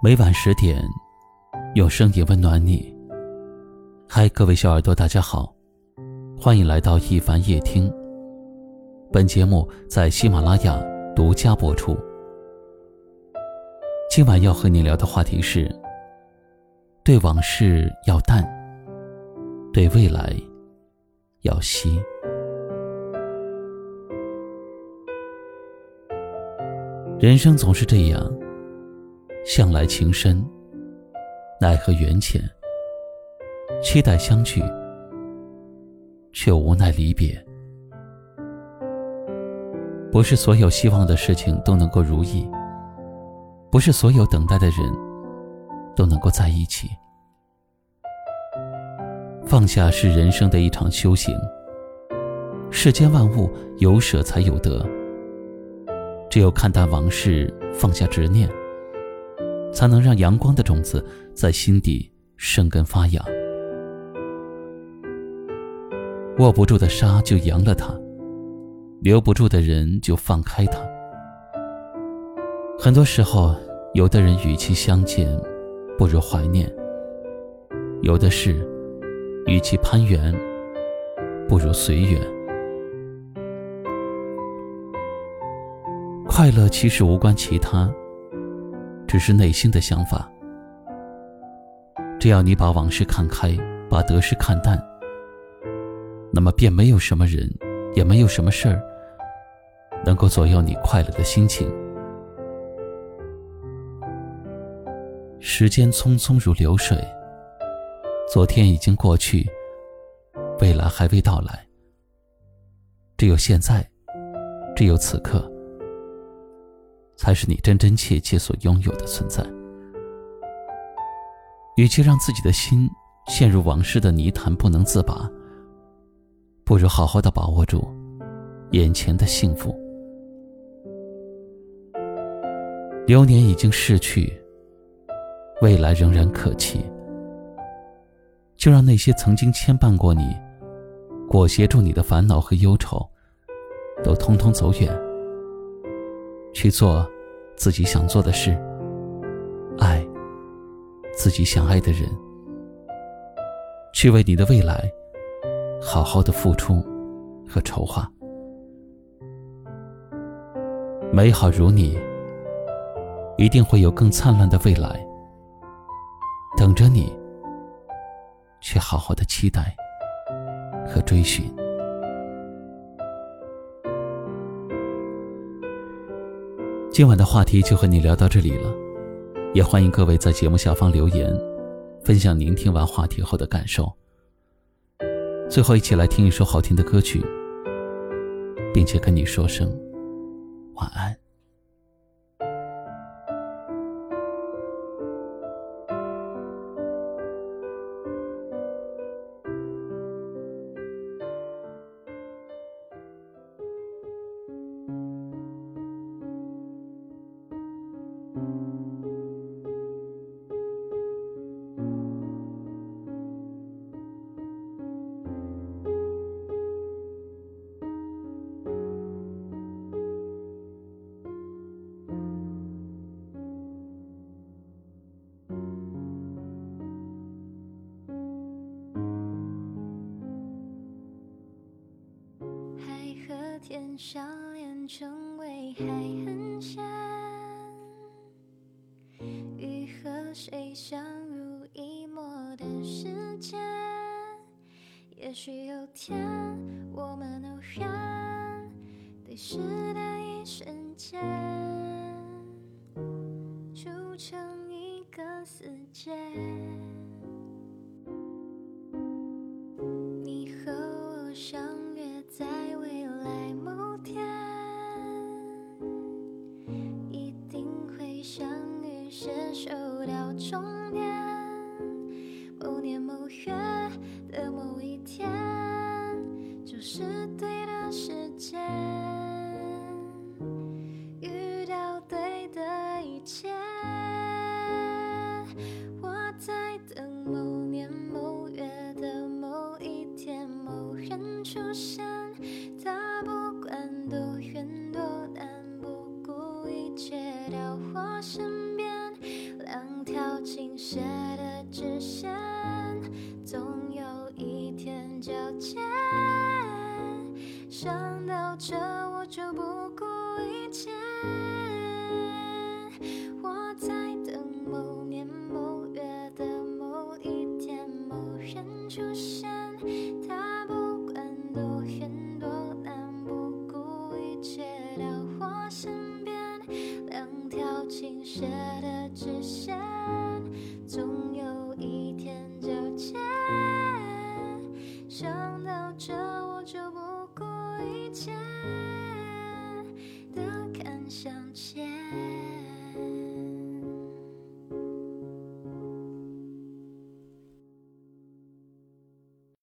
每晚十点，用声音温暖你。嗨，各位小耳朵，大家好，欢迎来到一凡夜听。本节目在喜马拉雅独家播出。今晚要和你聊的话题是：对往事要淡，对未来要惜。人生总是这样。向来情深，奈何缘浅。期待相聚，却无奈离别。不是所有希望的事情都能够如意，不是所有等待的人都能够在一起。放下是人生的一场修行。世间万物有舍才有得，只有看淡往事，放下执念。才能让阳光的种子在心底生根发芽。握不住的沙就扬了它，留不住的人就放开他。很多时候，有的人与其相见，不如怀念；有的事，与其攀援，不如随缘。快乐其实无关其他。只是内心的想法。只要你把往事看开，把得失看淡，那么便没有什么人，也没有什么事儿，能够左右你快乐的心情。时间匆匆如流水，昨天已经过去，未来还未到来。只有现在，只有此刻。才是你真真切切所拥有的存在。与其让自己的心陷入往事的泥潭不能自拔，不如好好的把握住眼前的幸福。流年已经逝去，未来仍然可期。就让那些曾经牵绊过你、裹挟住你的烦恼和忧愁，都通通走远。去做自己想做的事，爱自己想爱的人，去为你的未来好好的付出和筹划。美好如你，一定会有更灿烂的未来等着你，去好好的期待和追寻。今晚的话题就和你聊到这里了，也欢迎各位在节目下方留言，分享您听完话题后的感受。最后，一起来听一首好听的歌曲，并且跟你说声晚安。笑脸成为海很浅，雨和谁相濡以沫的时间？也许有天我们偶然对视的一瞬间，筑成一个世界。终点某年某月的某一天就是对的时间遇到对的一切。想到这我就不顾一切。我在等某年某月的某一天，某人出现。他不管多远多难，不顾一切到我身边，两条倾斜的直线，总想到这我就不顾一切。